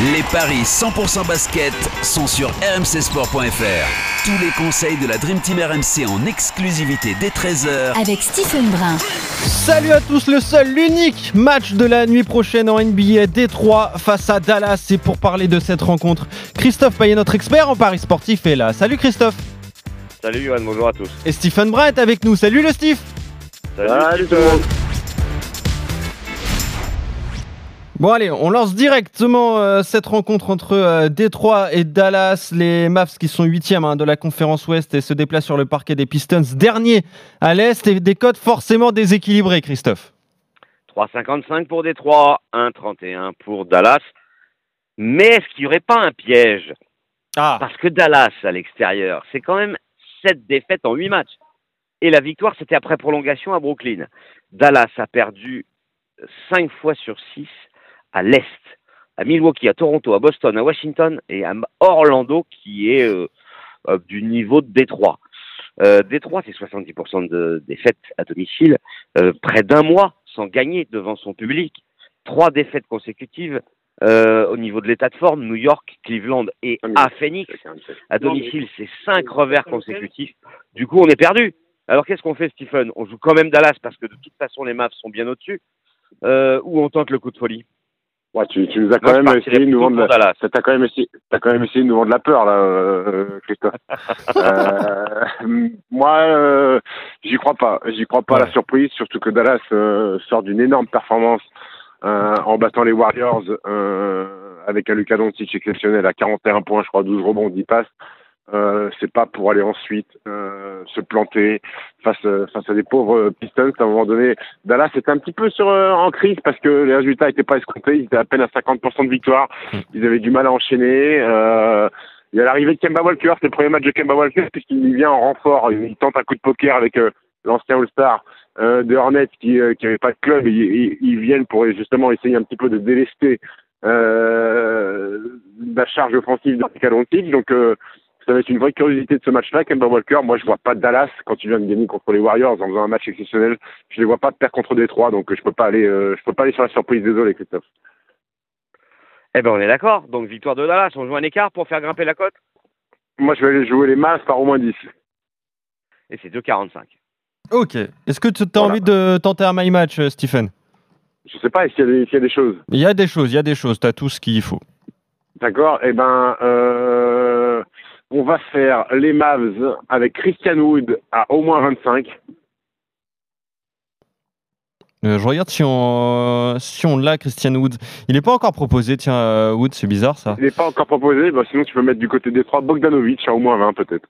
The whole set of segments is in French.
Les paris 100% basket sont sur rmcsport.fr. Tous les conseils de la Dream Team RMC en exclusivité dès 13h Avec Stephen Brun. Salut à tous, le seul, l'unique match de la nuit prochaine en NBA Détroit face à Dallas. Et pour parler de cette rencontre, Christophe Payet, notre expert en paris sportif, est là. Salut Christophe. Salut Johan, bonjour à tous. Et Stephen Brun est avec nous. Salut le Steve. Salut, tout le monde. Bon allez, on lance directement euh, cette rencontre entre euh, Détroit et Dallas. Les Mavs qui sont huitièmes hein, de la conférence Ouest et se déplacent sur le parquet des Pistons, dernier à l'Est et des codes forcément déséquilibrés, Christophe. 3,55 pour Détroit, 1,31 pour Dallas. Mais est-ce qu'il n'y aurait pas un piège? Ah, Parce que Dallas, à l'extérieur, c'est quand même 7 défaites en 8 matchs. Et la victoire, c'était après prolongation à Brooklyn. Dallas a perdu 5 fois sur 6 à l'Est. À Milwaukee, à Toronto, à Boston, à Washington et à Orlando, qui est euh, euh, du niveau de Détroit. Euh, Détroit, c'est 70% de défaites à domicile, euh, près d'un mois sans gagner devant son public, trois défaites consécutives euh, au niveau de l'état de forme, New York, Cleveland et à Phoenix. À domicile, c'est cinq revers consécutifs. Du coup, on est perdu. Alors qu'est-ce qu'on fait, Stephen? On joue quand même Dallas parce que de toute façon, les Mavs sont bien au-dessus. Ou on tente le coup de folie? Ouais, tu, tu nous as quand même essayé de nous vendre. La... Dallas. T'as quand même essayé, t'as quand même essayé de nous vendre la peur là, euh, Christophe. euh, moi, euh, j'y crois pas. J'y crois pas à la surprise, surtout que Dallas euh, sort d'une énorme performance euh, en battant les Warriors euh, avec un Luka Doncic exceptionnel à 41 points, je crois, 12 rebonds, 10 passes. Euh, c'est pas pour aller ensuite euh, se planter face euh, face à des pauvres Pistons. À un moment donné, Dallas était un petit peu sur euh, en crise parce que les résultats n'étaient pas escomptés. Ils étaient à peine à 50% de victoire. Ils avaient du mal à enchaîner. Euh, il y a l'arrivée de Kemba Walker, c'est le premier match de Kemba Walker puisqu'il vient en renfort. Il tente un coup de poker avec euh, l'ancien All-Star euh, de Hornets qui euh, qui avait pas de club. Ils, ils, ils viennent pour justement essayer un petit peu de délester euh, la charge offensive de Doncic. Donc euh, ça va être une vraie curiosité de ce match-là, Kemba Walker. Moi, je vois pas Dallas quand tu viens de gagner contre les Warriors en faisant un match exceptionnel. Je les vois pas perdre contre Détroit, donc euh, je peux pas aller, euh, je peux pas aller sur la surprise. Désolé, Christophe. Eh ben, on est d'accord. Donc, victoire de Dallas. On joue un écart pour faire grimper la cote. Moi, je vais aller jouer les Mavs par au moins 10. Et c'est 2,45. ok. Est-ce que tu as Voilà. envie de tenter un my match, euh, Stephen? Je sais pas, est-ce qu'il y, a des- s'il y a des choses? Il y a des choses, il y a des choses. Tu as tout ce qu'il faut. D'accord Eh ben, euh, on va faire les Mavs avec Christian Wood à au moins 25. Euh, je regarde si on, si on l'a, Christian Wood. Il n'est pas encore proposé, tiens, euh, Wood, c'est bizarre ça. Il n'est pas encore proposé, bah, sinon tu peux mettre du côté des trois Bogdanovic à au moins 20 peut-être.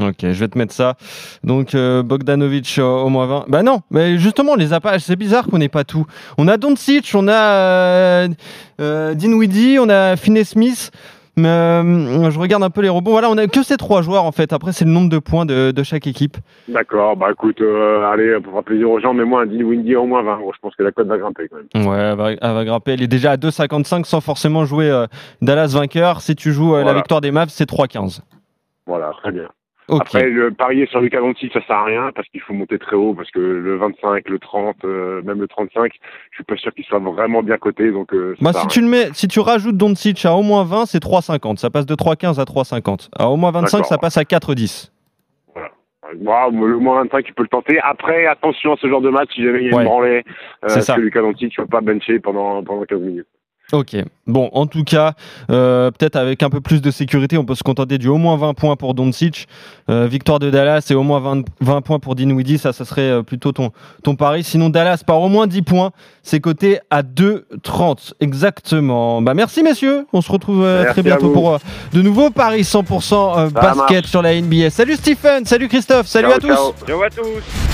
Ok, je vais te mettre ça. Donc euh, Bogdanovic euh, au moins 20. Bah non, mais justement, les a pas. C'est bizarre qu'on n'ait pas tout. On a Doncic, on a euh, Dinwiddie, on a Finney Smith. Mais, euh, je regarde un peu les rebonds. Voilà, on a que ces trois joueurs en fait. Après, c'est le nombre de points de, de chaque équipe. D'accord, bah écoute, euh, allez, pour faire plaisir aux gens, mets-moi un Dean Windy au moins 20. Bon, je pense que la cote va grimper quand même. Ouais, elle va, elle va grimper. Elle est déjà à 2,55 sans forcément jouer euh, Dallas vainqueur. Si tu joues la victoire des Mavs, c'est 3,15. Voilà, très bien. Après, le parier sur Lucas Doncic, ça sert à rien parce qu'il faut monter très haut parce que le 25, le 30, euh, même le 35, je suis pas sûr qu'il soit vraiment bien coté. Donc, euh, Bah, si tu le mets, si tu rajoutes Doncic à au moins 20, c'est 3,50. Ça passe de 3,15 à 3,50. À au moins 25, D'accord. ça passe à 4,10. rien. Bon, le moins 25, tu peux le tenter. Après, attention à ce genre de match, si jamais il y a Ouais. une branlée, euh, C'est parce ça. que Lucas Doncic, tu vas pas bencher pendant, pendant 15 minutes. Ok. Bon, en tout cas, euh, peut-être avec un peu plus de sécurité, on peut se contenter du au moins 20 points pour Doncic. Euh, victoire de Dallas et au moins 20, 20 points pour Dinwiddie. Ça, ça serait euh, plutôt ton, ton pari. Sinon, Dallas par au moins 10 points. C'est coté à 2,30. Exactement. Bah, merci, messieurs. On se retrouve euh, très bientôt pour euh, de nouveaux paris 100% euh, Ça basket marche. sur la NBA. Salut Stephen. Salut Christophe. Salut Ciao, à tous. ciao. Ciao à tous.